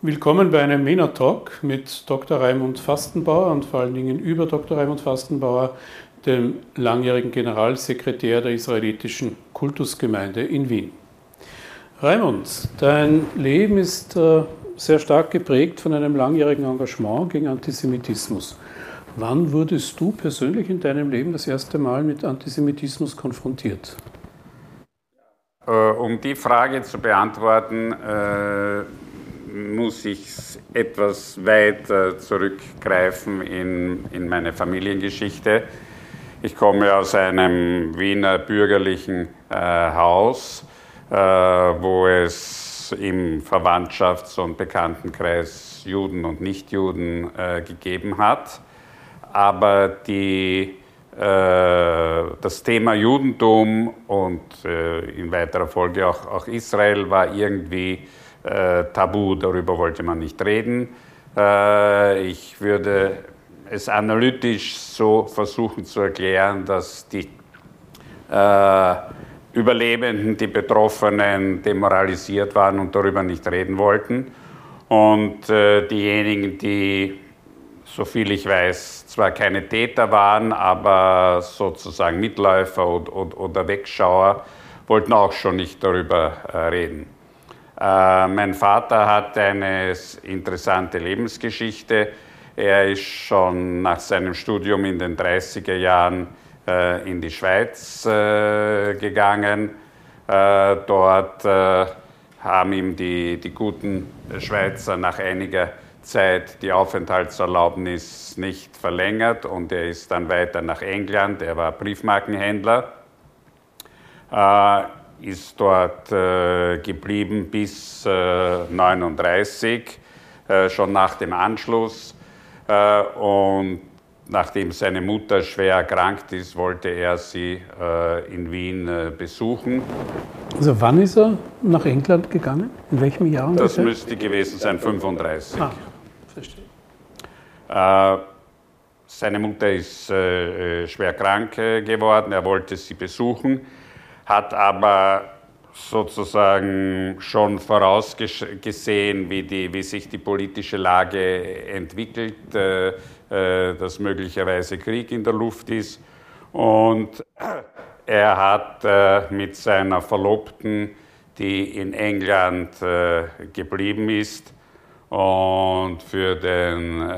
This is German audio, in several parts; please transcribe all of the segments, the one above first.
Willkommen bei einem MENA Talk mit Dr. Raimund Fastenbauer und vor allen Dingen über Dr. Raimund Fastenbauer, dem langjährigen Generalsekretär der israelitischen Kultusgemeinde in Wien. Raimund, dein Leben ist äh, sehr stark geprägt von einem langjährigen Engagement gegen Antisemitismus. Wann wurdest du persönlich in deinem Leben das erste Mal mit Antisemitismus konfrontiert? Äh, um die Frage zu beantworten, äh, muss ich etwas weiter zurückgreifen in, in meine Familiengeschichte. Ich komme aus einem Wiener bürgerlichen äh, Haus, äh, wo es im Verwandtschafts- und Bekanntenkreis Juden und Nichtjuden äh, gegeben hat. Aber die, äh, das Thema Judentum und äh, in weiterer Folge auch, auch Israel war irgendwie äh, tabu, darüber wollte man nicht reden. Äh, ich würde es analytisch so versuchen zu erklären, dass die äh, Überlebenden, die Betroffenen demoralisiert waren und darüber nicht reden wollten. Und äh, diejenigen, die, soviel ich weiß, zwar keine Täter waren, aber sozusagen Mitläufer oder, oder, oder Wegschauer, wollten auch schon nicht darüber äh, reden. Äh, mein Vater hat eine interessante Lebensgeschichte. Er ist schon nach seinem Studium in den 30er Jahren äh, in die Schweiz äh, gegangen. Dort haben ihm die, die guten Schweizer nach einiger Zeit die Aufenthaltserlaubnis nicht verlängert und er ist dann weiter nach England. Er war Briefmarkenhändler. Äh, ist dort äh, geblieben bis äh, 39, äh, schon nach dem Anschluss. Äh, und nachdem seine Mutter schwer erkrankt ist, wollte er sie äh, in Wien äh, besuchen. Also wann ist er nach England gegangen? In welchem Jahr? Das ungefähr? müsste gewesen sein, 35. Ah, verstehe. seine Mutter ist schwer krank geworden, er wollte sie besuchen hat aber sozusagen schon vorausgesehen, wie, die, wie sich die politische Lage entwickelt, äh, äh, dass möglicherweise Krieg in der Luft ist. Und er hat äh, mit seiner Verlobten, die in England geblieben ist und für, den,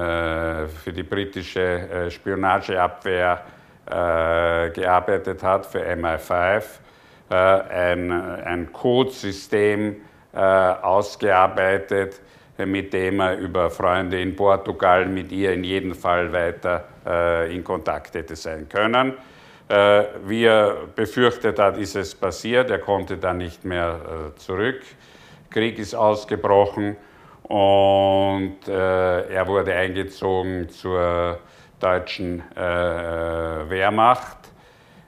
für die britische Spionageabwehr gearbeitet hat, für MI5, äh, ein, ein Codesystem äh, ausgearbeitet, mit dem er über Freunde in Portugal mit ihr in jedem Fall weiter äh, in Kontakt hätte sein können. Wie er befürchtet hat, ist es passiert. Er konnte dann nicht mehr zurück. Krieg ist ausgebrochen und er wurde eingezogen zur deutschen Wehrmacht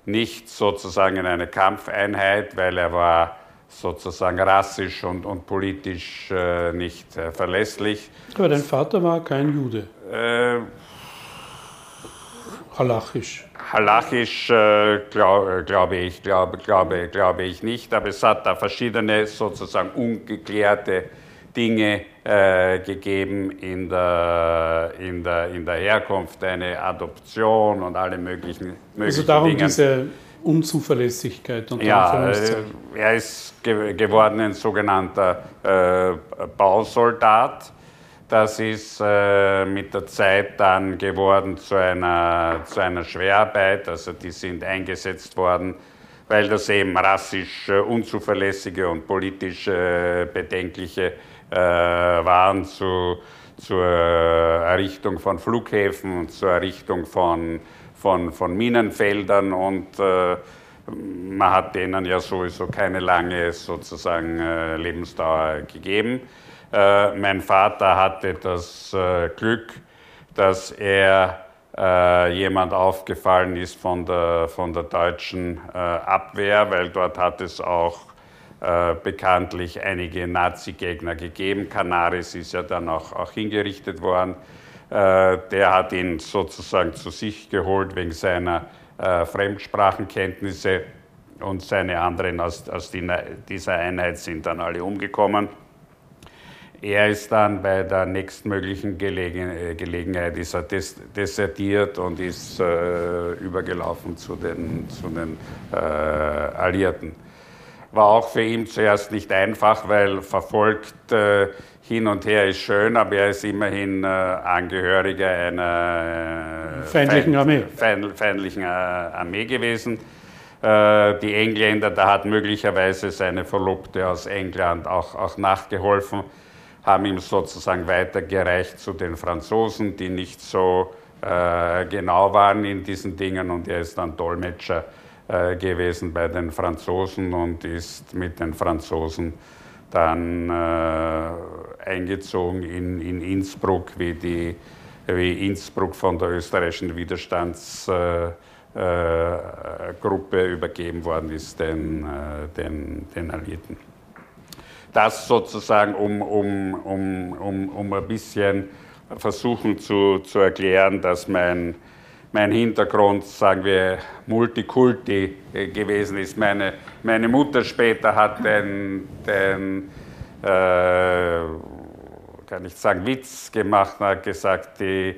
nicht sozusagen in eine Kampfeinheit, weil er war sozusagen rassisch und, und politisch äh, nicht äh, verlässlich. Aber dein Vater war kein Jude? Äh, Halachisch. Halachisch äh, glaube glaub ich, glaube, glaube, glaube ich nicht, aber es hat da verschiedene sozusagen ungeklärte Dinge äh, gegeben in der, in, der, in der Herkunft, eine Adoption und alle möglichen, möglichen Also darum Dinge. diese Unzuverlässigkeit und Ja, äh, er ist ge geworden ein sogenannter äh, Bausoldat. Das ist äh, mit der Zeit dann geworden zu einer, zu einer Schwerarbeit. Also die sind eingesetzt worden, weil das eben rassisch äh, unzuverlässige und politisch äh, bedenkliche waren zu, zur Errichtung von Flughäfen und zur Errichtung von, von, von Minenfeldern und äh, man hat denen ja sowieso keine lange sozusagen äh, Lebensdauer gegeben. Äh, mein Vater hatte das äh, Glück, dass er äh, jemand aufgefallen ist von der, von der deutschen äh, Abwehr, weil dort hat es auch äh, bekanntlich einige Nazi-Gegner gegeben. Canaris ist ja dann auch, auch hingerichtet worden. Äh, der hat ihn sozusagen zu sich geholt wegen seiner äh, Fremdsprachenkenntnisse und seine anderen aus, aus die, dieser Einheit sind dann alle umgekommen. er ist dann bei der nächstmöglichen Gelegen Gelegenheit ist er des desertiert und ist äh, übergelaufen zu den, zu den äh, Alliierten. War auch für ihn zuerst nicht einfach, weil verfolgt äh, hin und her ist schön, aber er ist immerhin äh, Angehöriger einer äh, feindlichen Armee, feind, feindlichen Armee gewesen. die Engländer, da hat möglicherweise seine Verlobte aus England auch, auch nachgeholfen haben ihm sozusagen weitergereicht zu den Franzosen, die nicht so äh, genau waren in diesen Dingen und er ist dann Dolmetscher äh, gewesen bei den Franzosen und ist mit den Franzosen dann äh, eingezogen in, in Innsbruck, wie, die, wie Innsbruck von der österreichischen Widerstandsgruppe äh, äh, übergeben worden ist den, äh, den, den Alliierten. Das sozusagen, um, um, um, um, um ein bisschen versuchen zu, zu erklären, dass mein, mein Hintergrund, sagen wir, Multikulti äh, gewesen ist. Meine, meine Mutter später hat den, den äh, kann ich sagen, Witz gemacht und hat gesagt, die,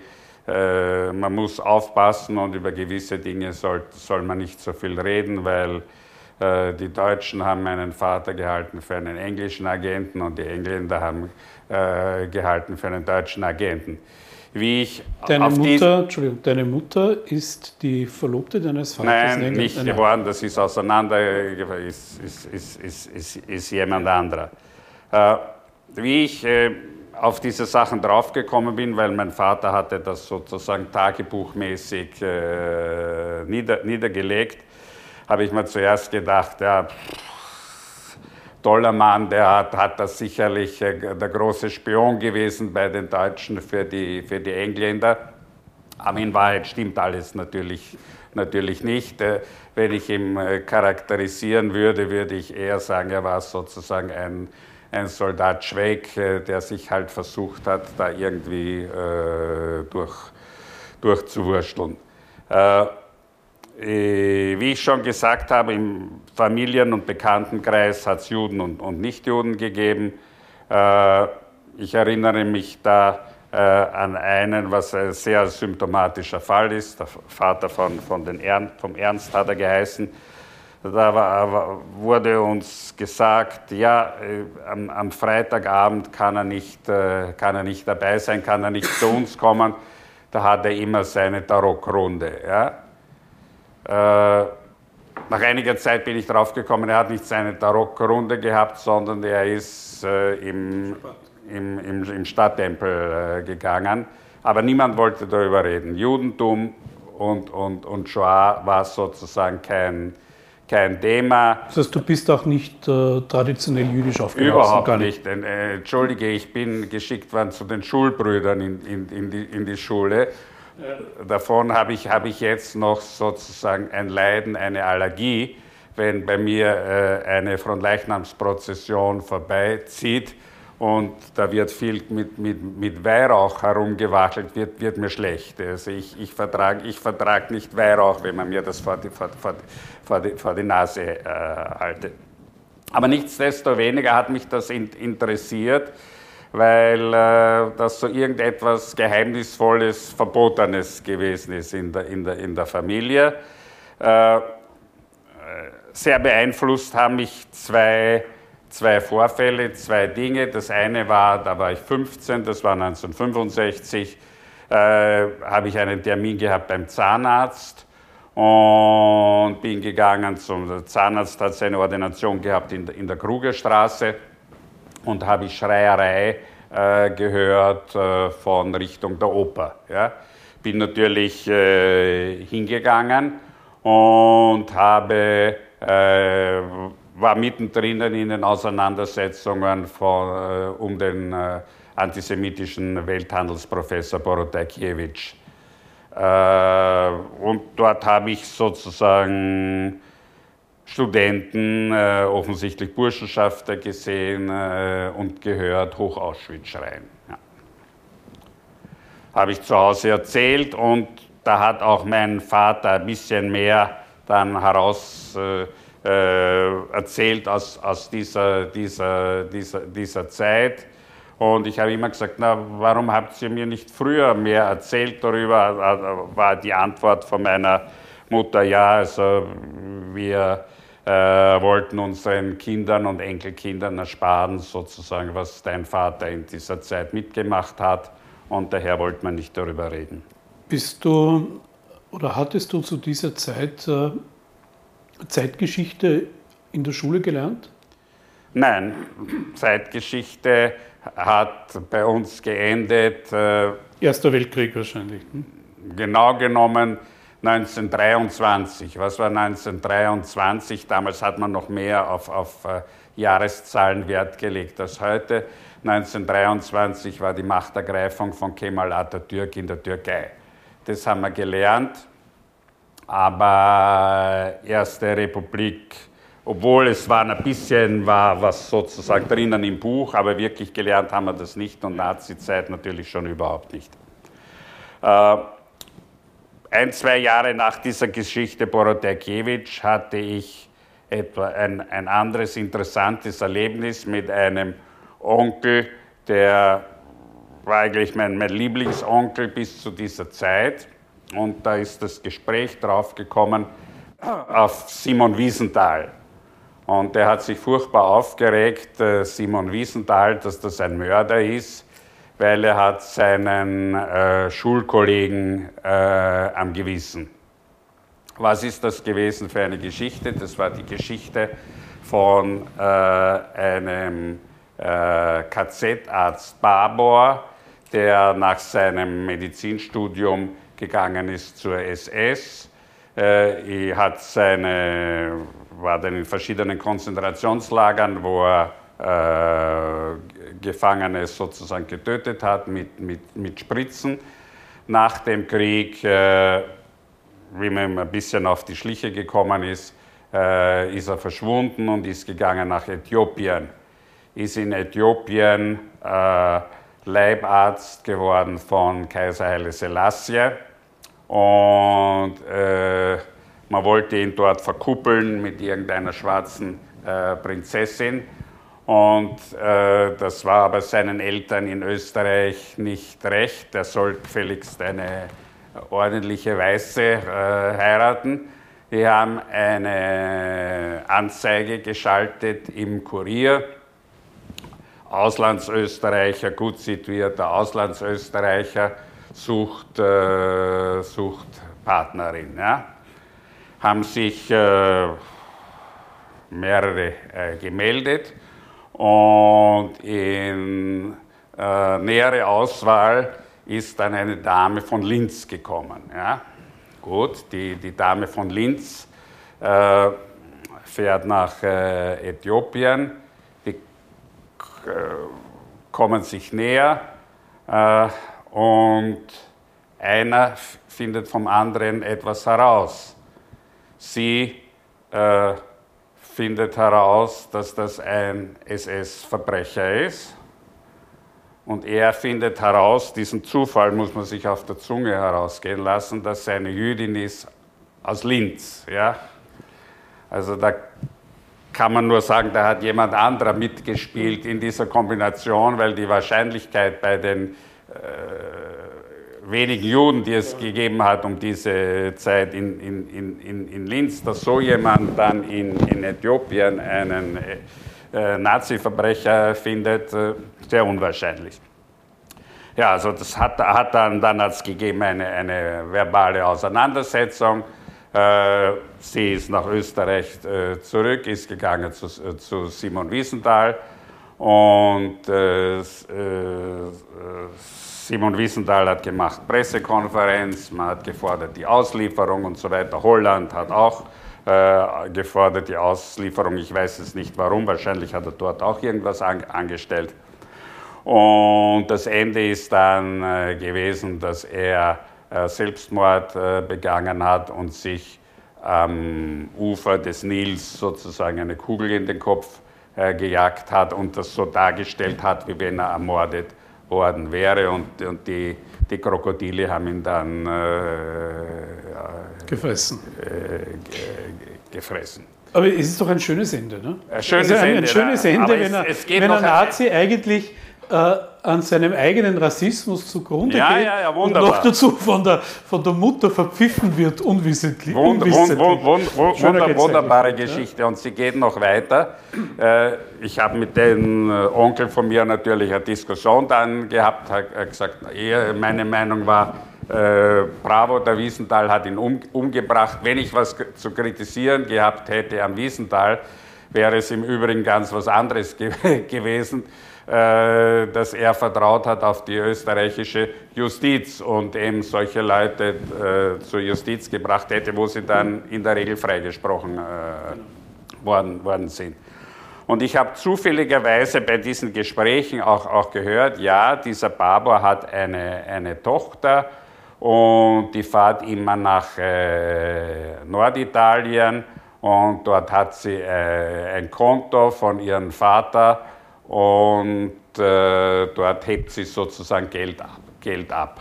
äh, man muss aufpassen und über gewisse Dinge soll, soll man nicht so viel reden, weil äh, die Deutschen haben meinen Vater gehalten für einen englischen Agenten und die Engländer haben äh, gehalten für einen deutschen Agenten. Wie ich deine, Mutter, Entschuldigung, deine Mutter ist die Verlobte deines Vaters? Nein, nicht Nein. geworden, das ist auseinander, ist, ist, ist, ist, ist jemand anderer. Äh, wie ich äh, auf diese Sachen draufgekommen bin, weil mein Vater hatte das sozusagen tagebuchmäßig äh, nieder, niedergelegt, habe ich mir zuerst gedacht, ja, toller Mann, der hat, hat das sicherlich äh, der große Spion gewesen bei den Deutschen für die, für die Engländer. Aber in Wahrheit stimmt alles natürlich, natürlich nicht. Äh, wenn ich ihn äh, charakterisieren würde, würde ich eher sagen, er war sozusagen ein, ein Soldat Schweig, der sich halt versucht hat, da irgendwie äh, durch, durchzuwurschteln. Äh, wie ich schon gesagt habe, im Familien- und Bekanntenkreis hat es Juden und, und Nichtjuden gegeben. Äh, ich erinnere mich da äh, an einen, was ein sehr symptomatischer Fall ist. Der Vater von, von den Ernst, vom Ernst hat er geheißen. Da war, wurde uns gesagt, ja, am, am, Freitagabend kann er, nicht, kann er nicht dabei sein, kann er nicht zu uns kommen. Da hat er immer seine Tarockrunde. Ja? Äh, nach einiger Zeit bin ich drauf gekommen, er hat nicht seine Tarot-Runde gehabt, sondern er ist äh, im, im, im, im, Stadttempel äh, gegangen. Aber niemand wollte darüber reden. Judentum und, und, und Shoah war sozusagen kein, kein Thema. Das heißt, du bist auch nicht äh, traditionell jüdisch aufgewachsen? Überhaupt gar nicht. nicht. Äh, Entschuldige, ich bin geschickt worden zu den Schulbrüdern in, in, in, die, in die Schule Davon habe ich, habe ich jetzt noch sozusagen ein Leiden, eine Allergie, wenn bei mir äh, eine Frontleichnamsprozession vorbeizieht und da wird viel mit, mit, mit Weihrauch herumgewackelt, wird, wird mir schlecht. Also ich, ich vertrage ich vertrag nicht Weihrauch, wenn man mir das vor die, vor, vor, vor die, vor die Nase äh, halte. Aber nichtsdestoweniger hat mich das interessiert weil äh, das so irgendetwas Geheimnisvolles, Verbotenes gewesen ist in der, in der, in der Familie. Äh, sehr beeinflusst haben mich zwei, zwei Vorfälle, zwei Dinge. Das eine war, da war ich 15, das war 1965, äh, habe ich einen Termin gehabt beim Zahnarzt und bin gegangen zum Zahnarzt, hat seine Ordination gehabt in, in der Krugerstraße und habe ich Schreierei äh, gehört äh, von Richtung der Oper. Ja. Bin natürlich äh, hingegangen und habe, äh, war mittendrin in den Auseinandersetzungen von, äh, um den äh, antisemitischen Welthandelsprofessor Borodakiewicz. und dort habe ich sozusagen Studenten, äh, offensichtlich Burschenschafter gesehen äh, und gehört Hoch Auschwitz schreien. Ja. Habe ich zu Hause erzählt und da hat auch mein Vater ein bisschen mehr dann heraus äh, äh erzählt aus, aus dieser, dieser, dieser, dieser Zeit. Und ich habe immer gesagt, na, warum habt ihr mir nicht früher mehr erzählt darüber? War die Antwort von meiner Mutter, ja, also wir äh, wollten unseren Kindern und Enkelkindern ersparen, sozusagen, was dein Vater in dieser Zeit mitgemacht hat. Und daher wollte man nicht darüber reden. Bist du oder hattest du zu dieser Zeit äh, Zeitgeschichte in der Schule gelernt? Nein, Zeitgeschichte hat bei uns geendet. Äh, Erster Weltkrieg wahrscheinlich. Hm? Genau genommen 1923. Was war 1923? Damals hat man noch mehr auf, auf äh, Jahreszahlen Wert gelegt als heute. 1923 war die Machtergreifung von Kemal Atatürk in der Türkei. Das haben wir gelernt. Aber Erste Republik, obwohl es war ein bisschen war was sozusagen drinnen im Buch, aber wirklich gelernt haben wir das nicht und Nazi-Zeit natürlich schon überhaupt nicht. Äh, ein, zwei Jahre nach dieser Geschichte Borodajkiewicz hatte ich etwa ein, ein anderes interessantes Erlebnis mit einem Onkel, der war eigentlich mein, mein Lieblingsonkel bis zu dieser Zeit. Und da ist das Gespräch draufgekommen auf Simon Wiesenthal. Und der hat sich furchtbar aufgeregt, äh, Simon Wiesenthal, dass das ein Mörder ist weil er hat seinen äh, Schulkollegen äh, am Gewissen. Was ist das gewesen für eine Geschichte? Das war die Geschichte von äh, einem äh, KZ-Arzt Babor, der nach seinem Medizinstudium gegangen ist zur SS. Äh, er hat seine, war dann in verschiedenen Konzentrationslagern, wo er äh, Gefangene sozusagen getötet hat mit, mit, mit Spritzen. Nach dem Krieg, äh, wie man ein bisschen auf die Schliche gekommen ist, äh, ist er verschwunden und ist gegangen nach Äthiopien. Ist in Äthiopien äh, Leibarzt geworden von Kaiser Haile Selassie und äh, man wollte ihn dort verkuppeln mit irgendeiner schwarzen äh, Prinzessin und äh, das war aber seinen Eltern in Österreich nicht recht. Er soll gefälligst eine ordentliche Weiße äh, heiraten. Die haben eine Anzeige geschaltet im Kurier. Auslandsösterreicher, gut situierter Auslandsösterreicher, sucht, äh, sucht Partnerin. Ja. Haben sich äh, mehrere äh, gemeldet und in äh, nähere Auswahl ist dann eine Dame von Linz gekommen. Ja? Gut, die, die Dame von Linz äh, fährt nach äh, Äthiopien, die äh, kommen sich näher äh, und einer findet vom anderen etwas heraus. Sie äh, findet heraus, dass das ein SS-Verbrecher ist. Und er findet heraus, diesen Zufall muss man sich auf der Zunge herausgehen lassen, dass seine Jüdin ist aus Linz. Ja? Also da kann man nur sagen, da hat jemand anderer mitgespielt in dieser Kombination, weil die Wahrscheinlichkeit bei den äh, wenigen Juden, die es gegeben hat um diese Zeit in, in, in, in Linz, dass so jemand dann in, in Äthiopien einen äh, Nazi-Verbrecher findet, äh, sehr unwahrscheinlich. Ja, also das hat, hat dann, dann hat's gegeben eine, eine verbale Auseinandersetzung. Äh, sie ist nach Österreich äh, zurück, ist gegangen zu, äh, zu Simon Wiesenthal und äh, Simon Wiesenthal hat gemacht Pressekonferenz, man hat gefordert die Auslieferung und so weiter. Holland hat auch äh, gefordert die Auslieferung. Ich weiß es nicht warum, wahrscheinlich hat er dort auch irgendwas an, angestellt. Und das Ende ist dann äh, gewesen, dass er äh, Selbstmord äh, begangen hat und sich am Ufer des Nils sozusagen eine Kugel in den Kopf äh, gejagt hat und das so dargestellt hat, wie wenn er ermordet worden wäre und, und die, die Krokodile haben ihn dann äh, gefressen. Äh, gefressen. Aber es ist doch ein schönes Ende, ne? Ein schönes ein, Ende. Ein schönes Ende, wenn, er, wenn ein Nazi eigentlich äh, an seinem eigenen Rassismus zugrunde ja, geht ja, ja, und noch dazu von der, von der Mutter verpfiffen wird, unwissentlich. Wund, unwissentlich. Wund, Wund, Wunder, wunderbare Geschichte und sie geht noch weiter. Äh, ich habe mit dem äh, Onkel von mir natürlich eine Diskussion dann gehabt, habe gesagt, meine Meinung war, äh, Bravo, der Wiesenthal hat ihn um, umgebracht. Wenn ich was zu kritisieren gehabt hätte am Wiesenthal, wäre es im Übrigen ganz was anderes ge gewesen. Äh, dass er vertraut hat auf die österreichische Justiz und eben solche Leute äh, zur Justiz gebracht hätte, wo sie dann in der Regel freigesprochen äh, worden, sind. Und ich habe zufälligerweise bei diesen Gesprächen auch, auch gehört, ja, dieser Barbour hat eine, eine Tochter und die fährt immer nach äh, Norditalien und dort hat sie äh, ein Konto von ihrem Vater und äh, dort hebt sie sozusagen Geld ab. Geld ab.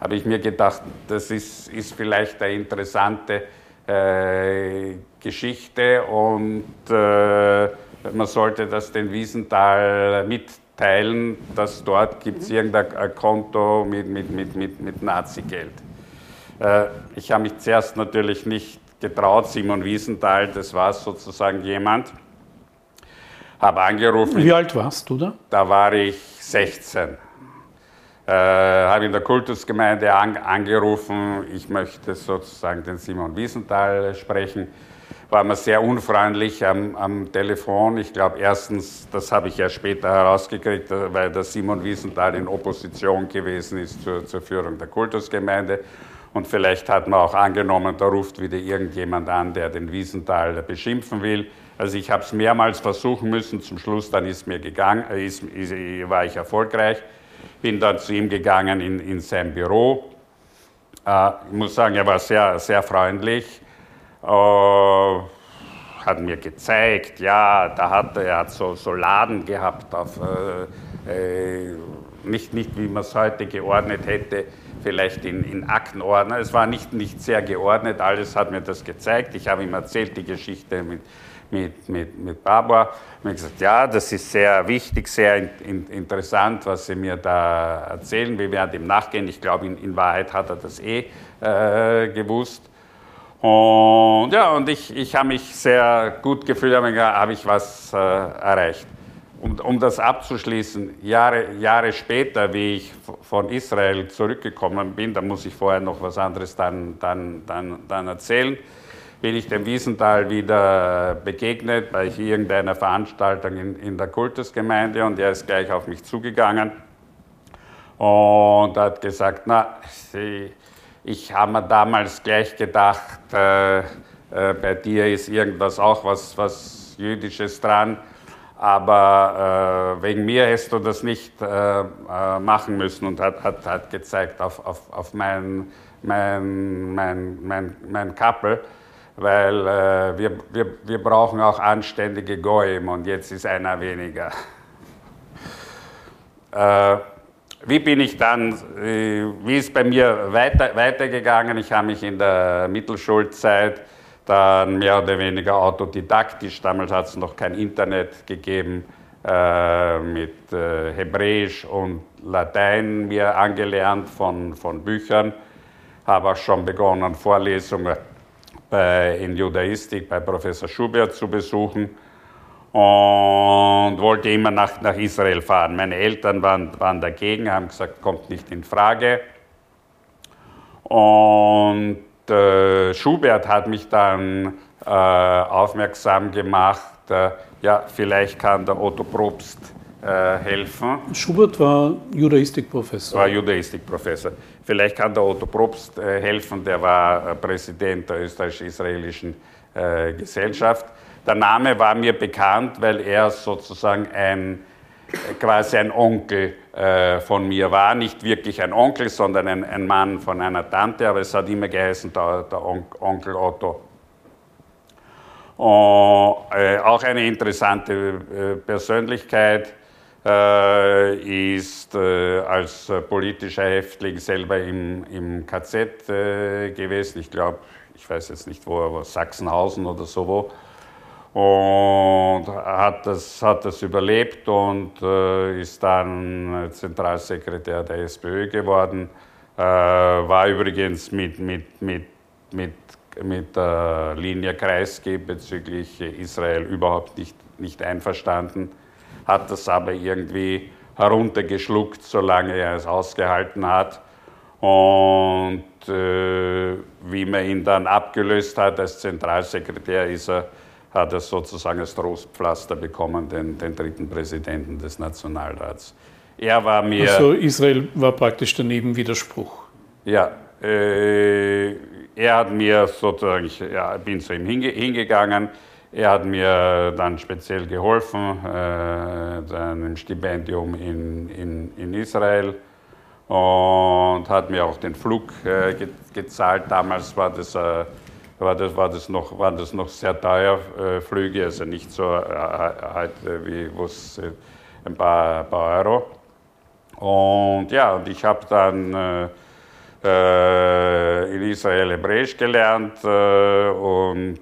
Habe ich mir gedacht, das ist, ist vielleicht eine interessante äh, Geschichte und äh, man sollte das den Wiesenthal mitteilen, dass dort gibt es irgendein Konto mit, mit, mit, mit, mit Nazi-Geld. Äh, ich habe mich zuerst natürlich nicht getraut, Simon Wiesenthal, das war sozusagen jemand, habe angerufen. Wie alt warst du da? Da war ich 16. Äh, habe in der Kultusgemeinde an, angerufen, ich möchte sozusagen den Simon Wiesenthal sprechen. War mir sehr unfreundlich am, am Telefon. Ich glaube, erstens, das habe ich ja später herausgekriegt, weil der Simon Wiesenthal in Opposition gewesen ist zur, zur Führung der Kultusgemeinde. Und vielleicht hat man auch angenommen, da ruft wieder irgendjemand an, der den Wiesenthal beschimpfen will. Also ich habe es mehrmals versuchen müssen, zum Schluss dann ist mir gegangen, äh, ist, ist, war ich erfolgreich, bin dann zu ihm gegangen in, in sein Büro. Äh, ich muss sagen, er war sehr, sehr freundlich, äh, hat mir gezeigt, ja, da hat er hat so, so Laden gehabt, auf, äh, äh nicht, nicht wie man es heute geordnet hätte, vielleicht in, in Aktenordner. Es war nicht, nicht sehr geordnet, alles hat mir das gezeigt. Ich habe ihm erzählt, die Geschichte mit mit, mit, mit Barbara. Und ich gesagt, ja, das ist sehr wichtig, sehr in, in, interessant, was Sie mir da erzählen. Wir werden dem nachgehen. Ich glaube, in, in Wahrheit hat er das eh äh, gewusst. Und ja, und ich, ich habe mich sehr gut gefühlt, habe hab ich was äh, erreicht. Um, um das abzuschließen, Jahre, Jahre später, wie ich von Israel zurückgekommen bin, da muss ich vorher noch was anderes dann, dann, dann, dann erzählen bin ich dem Wiesenthal wieder begegnet bei irgendeiner Veranstaltung in, in der Kultusgemeinde und er ist gleich auf mich zugegangen und hat gesagt, na, Sie, ich habe mir damals gleich gedacht, äh, äh, bei dir ist irgendwas auch was, was Jüdisches dran, aber äh, wegen mir hättest du das nicht äh, äh, machen müssen und hat, hat, hat gezeigt auf, auf, auf mein, mein, mein, mein, mein Kappel weil äh, wir, wir, wir brauchen auch anständige Goyim und jetzt ist einer weniger. Äh, wie bin ich dann, äh, wie ist bei mir weiter, weitergegangen? Ich habe mich in der Mittelschulzeit dann mehr oder weniger autodidaktisch, damals hat es noch kein Internet gegeben, äh, mit äh, Hebräisch und Latein mir angelernt von, von Büchern, habe auch schon begonnen, Vorlesungen bei, in Judaistik bei Professor Schubert zu besuchen und wollte immer nach, nach Israel fahren. Meine Eltern waren, waren dagegen, haben gesagt, kommt nicht in Frage. Und äh, Schubert hat mich dann äh, aufmerksam gemacht, äh, ja, vielleicht kann der Otto Probst äh, helfen. Schubert war Judaistikprofessor. War Judaistikprofessor. Vielleicht kann der Otto Probst äh, helfen, der war äh, Präsident der österreichisch-israelischen äh, Gesellschaft. Der Name war mir bekannt, weil er sozusagen ein, quasi ein Onkel von mir war. Nicht wirklich ein Onkel, sondern ein, ein, Mann von einer Tante, aber es hat immer geheißen, der, der On Onkel Otto. Und, äh, auch eine interessante Persönlichkeit ist äh, als politischer Häftling selber im, im KZ äh, gewesen. Ich glaube, ich weiß jetzt nicht wo, aber Sachsenhausen oder so wo. und hat das, hat das überlebt und äh, ist dann Zentralsekretär der SPÖ geworden. Äh, war übrigens mit, mit, mit, mit, mit der Linie Kreisky bezüglich Israel überhaupt nicht, nicht einverstanden, hat das aber irgendwie heruntergeschluckt, solange er es ausgehalten hat. Und äh, wie man ihn dann abgelöst hat als Zentralsekretär, ist er, hat er sozusagen als Trostpflaster bekommen, den, den dritten Präsidenten des Nationalrats. Er war mir. Also Israel war praktisch der Nebenwiderspruch. Ja, äh, er hat mir sozusagen, ich ja, bin zu ihm hinge, hingegangen, er hat mir dann speziell geholfen, äh, ein Stipendium in, in, in Israel und hat mir auch den Flug äh, ge gezahlt. Damals war das, äh, war das, war das, noch, waren das noch sehr teuer äh, Flüge, also nicht so äh, halt, wie was ein paar, paar Euro. Und ja, und ich habe dann äh, in Israel Hebräisch gelernt und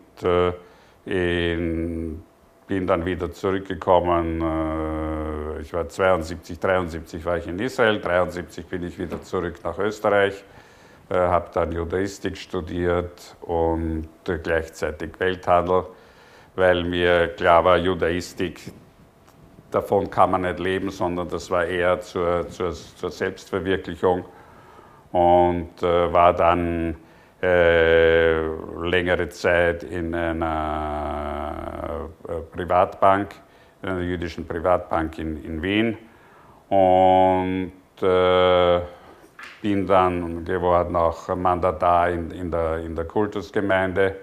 bin dann wieder zurückgekommen. Äh, ich war 72, 73 war ich in Israel, 73 bin ich wieder zurück nach Österreich, äh, habe dann Judaistik studiert und gleichzeitig Welthandel, weil mir klar war, Judaistik, davon kann man nicht leben, sondern das war eher zur, zur, zur Selbstverwirklichung und äh, war dann äh, längere Zeit in einer äh, Privatbank, in einer jüdischen Privatbank in, in Wien. Und äh, bin dann geworden auch Mandatar in, in, der, in der Kultusgemeinde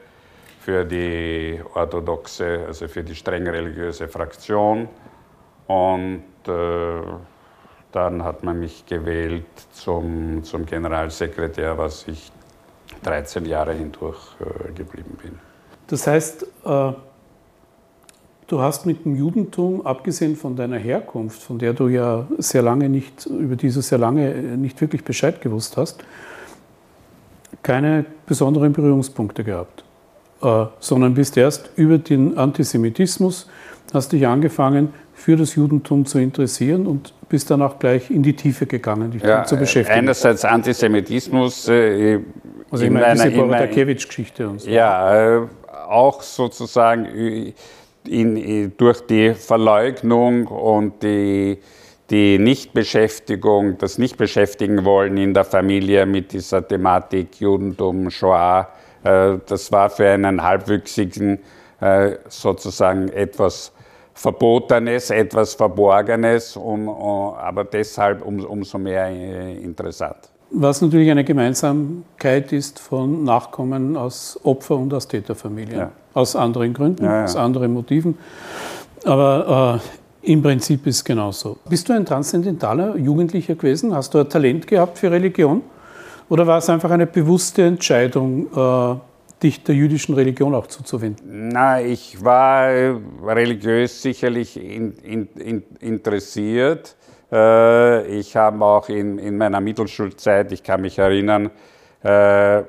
für die orthodoxe, also für die streng religiöse Fraktion. Und äh, dann hat man mich gewählt zum, zum Generalsekretär, was ich 13 Jahre hindurch äh, geblieben bin. Das heißt, äh, du hast mit dem Judentum, abgesehen von deiner Herkunft, von der du ja sehr lange nicht, über diese sehr lange nicht wirklich Bescheid gewusst hast, keine besonderen Berührungspunkte gehabt, äh, sondern bist erst über den Antisemitismus, hast dich angefangen, für das Judentum zu interessieren und bist dann auch gleich in die Tiefe gegangen, dich ja, zu beschäftigen. Einerseits Antisemitismus, äh, also ich meine, diese Borodakewitsch-Geschichte und so. Ja, äh, auch sozusagen in, durch die Verleugnung und die, die Nichtbeschäftigung, das Nichtbeschäftigen wollen in der Familie mit dieser Thematik Judentum, Shoah, äh, das war für einen Halbwüchsigen äh, sozusagen etwas Verbotenes, etwas Verborgenes, um, aber deshalb um, umso mehr interessant. Was natürlich eine Gemeinsamkeit ist von Nachkommen aus Opfer- und aus Täterfamilien. Ja. Aus anderen Gründen, ja, ja. aus anderen Motiven. Aber äh, im Prinzip ist es genauso. Bist du ein transzendentaler Jugendlicher gewesen? Hast du ein Talent gehabt für Religion? Oder war es einfach eine bewusste Entscheidung, äh, dich der jüdischen Religion auch zuzuwenden? Na, ich war religiös sicherlich in, in, in interessiert. Äh, ich habe auch in, in meiner Mittelschulzeit, ich kann mich erinnern, äh,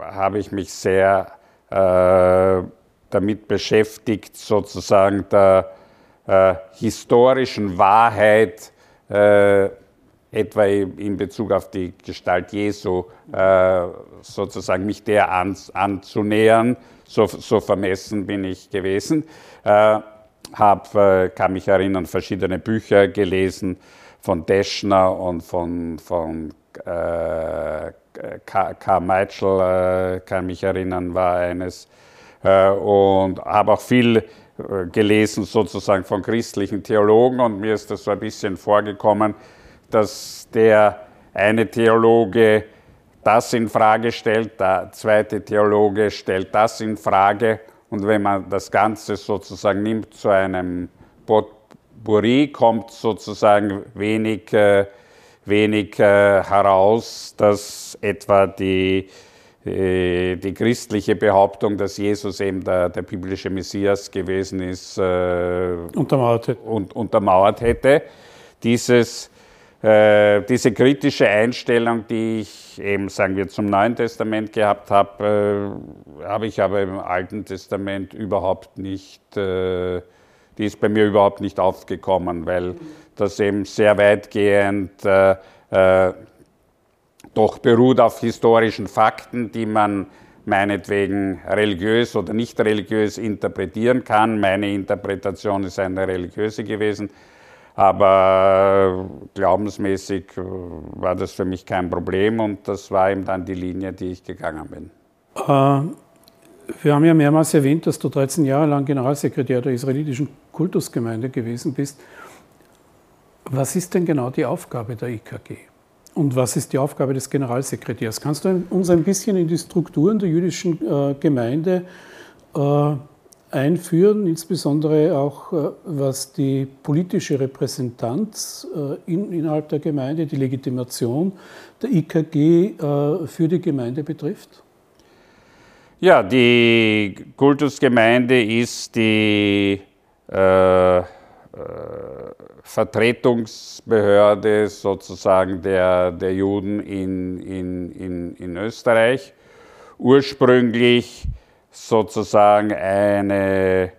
habe ich mich sehr äh, damit beschäftigt, sozusagen der äh, historischen Wahrheit, äh, etwa in Bezug auf die Gestalt Jesu, äh, sozusagen mich der an, anzunähern. So, so, vermessen bin ich gewesen. Hab, kann mich erinnern, verschiedene Bücher gelesen, von Deschner und von, von äh, Karl Meitschel, äh, kann mich erinnern, war eines. Äh, und habe auch viel äh, gelesen sozusagen von christlichen Theologen und mir ist das so ein bisschen vorgekommen, dass der eine Theologe das in Frage stellt, der zweite Theologe stellt das in Frage und wenn man das Ganze sozusagen nimmt zu einem Potpourri kommt sozusagen wenig, äh, wenig äh, heraus, dass etwa die, äh, die christliche Behauptung, dass Jesus eben der, der biblische Messias gewesen ist, untermauert hätte. Und, untermauert hätte. Dieses äh, diese kritische Einstellung, die ich eben, sagen wir, zum Neuen Testament gehabt habe, äh, habe ich aber im Alten Testament überhaupt nicht, äh, die ist bei mir überhaupt nicht aufgekommen, weil das eben sehr weitgehend äh, äh, doch beruht auf historischen Fakten, die man meinetwegen religiös oder nicht religiös interpretieren kann. Meine Interpretation ist eine religiöse gewesen. Aber glaubensmäßig äh, war das für mich kein Problem und das war eben dann die Linie, die ich gegangen bin. Äh, wir haben ja mehrmals erwähnt, dass du 13 Jahre lang Generalsekretär der israelitischen Kultusgemeinde gewesen bist. Was ist denn genau die Aufgabe der IKG? Und was ist die Aufgabe des Generalsekretärs? Kannst du uns ein bisschen in die Strukturen der jüdischen äh, Gemeinde äh, einführen, insbesondere auch äh, was die politische Repräsentanz innerhalb der Gemeinde, die Legitimation der IKG für die Gemeinde betrifft? Ja, die Kultusgemeinde ist die äh, Vertretungsbehörde sozusagen der, der Juden in, in, in, in Österreich. Ursprünglich sozusagen eine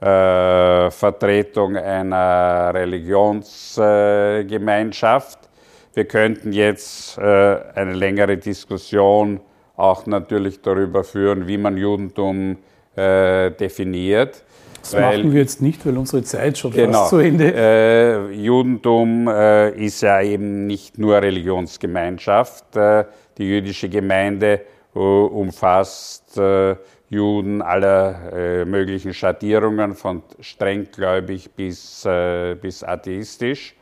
äh, Vertretung einer Religionsgemeinschaft. Äh, Wir könnten jetzt äh, eine längere Diskussion auch natürlich darüber führen, wie man Judentum äh, definiert. Das weil, machen wir jetzt nicht, weil unsere Zeit schon genau, fast zu Ende. Äh, Judentum äh, ist ja eben nicht nur Religionsgemeinschaft. Äh, die jüdische Gemeinde äh, umfasst äh, Juden aller möglichen Schattierungen, von strenggläubig bis, bis atheistisch.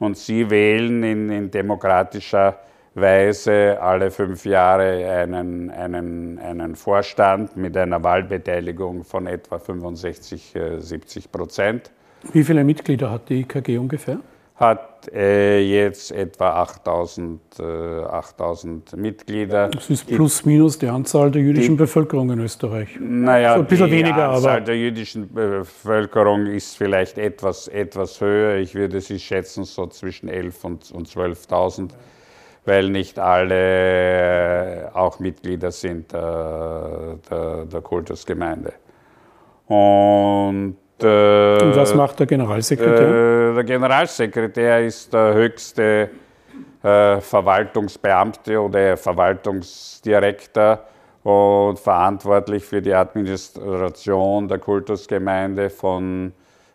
Und sie wählen in, in, demokratischer Weise alle fünf Jahre einen, einen, einen Vorstand mit einer Wahlbeteiligung von etwa 65, äh, 70 Prozent. Wie viele Mitglieder hat die IKG ungefähr? hat äh, jetzt etwa 8000, äh, 8000 Mitglieder. Das ist plus minus die Anzahl der jüdischen die, Bevölkerung in Österreich. Naja, so ein bisschen die weniger, Anzahl aber. der jüdischen Bevölkerung ist vielleicht etwas, etwas höher. Ich würde sie schätzen so zwischen 11.000 und, und 12.000, weil nicht alle auch Mitglieder sind äh, der, der Kultusgemeinde. Und äh, Und was macht der Generalsekretär? Äh, der Generalsekretär ist der höchste äh, Verwaltungsbeamte oder Verwaltungsdirektor und verantwortlich für die Administration der Kultusgemeinde von,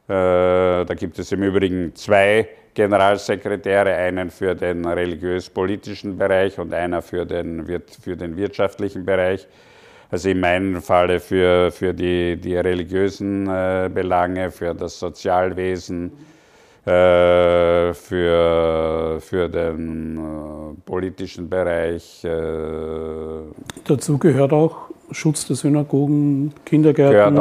da gibt es im Übrigen zwei Generalsekretäre, einen für den religiös-politischen Bereich und einer für den, für den wirtschaftlichen Bereich also in meinem Falle für, für die, die religiösen äh, Belange, für das Sozialwesen, äh, für, für den äh, politischen Bereich. Dazu gehört auch Schutz der Synagogen, Kindergärten,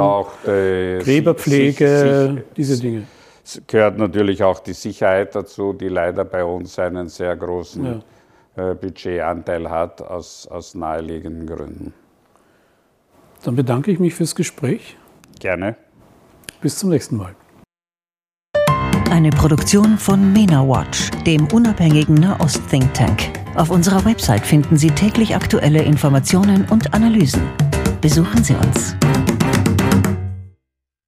Gräberpflege, sich, diese Dinge. Es gehört natürlich auch die Sicherheit dazu, die leider bei uns einen sehr großen ja. Äh, Budgetanteil hat, aus, aus naheliegenden Gründen. Dann bedanke ich mich fürs Gespräch. Gerne. Bis zum nächsten Mal. Eine Produktion von MENA Watch, dem unabhängigen Nahost-Think Tank. Auf unserer Website finden Sie täglich aktuelle Informationen und Analysen. Besuchen Sie uns.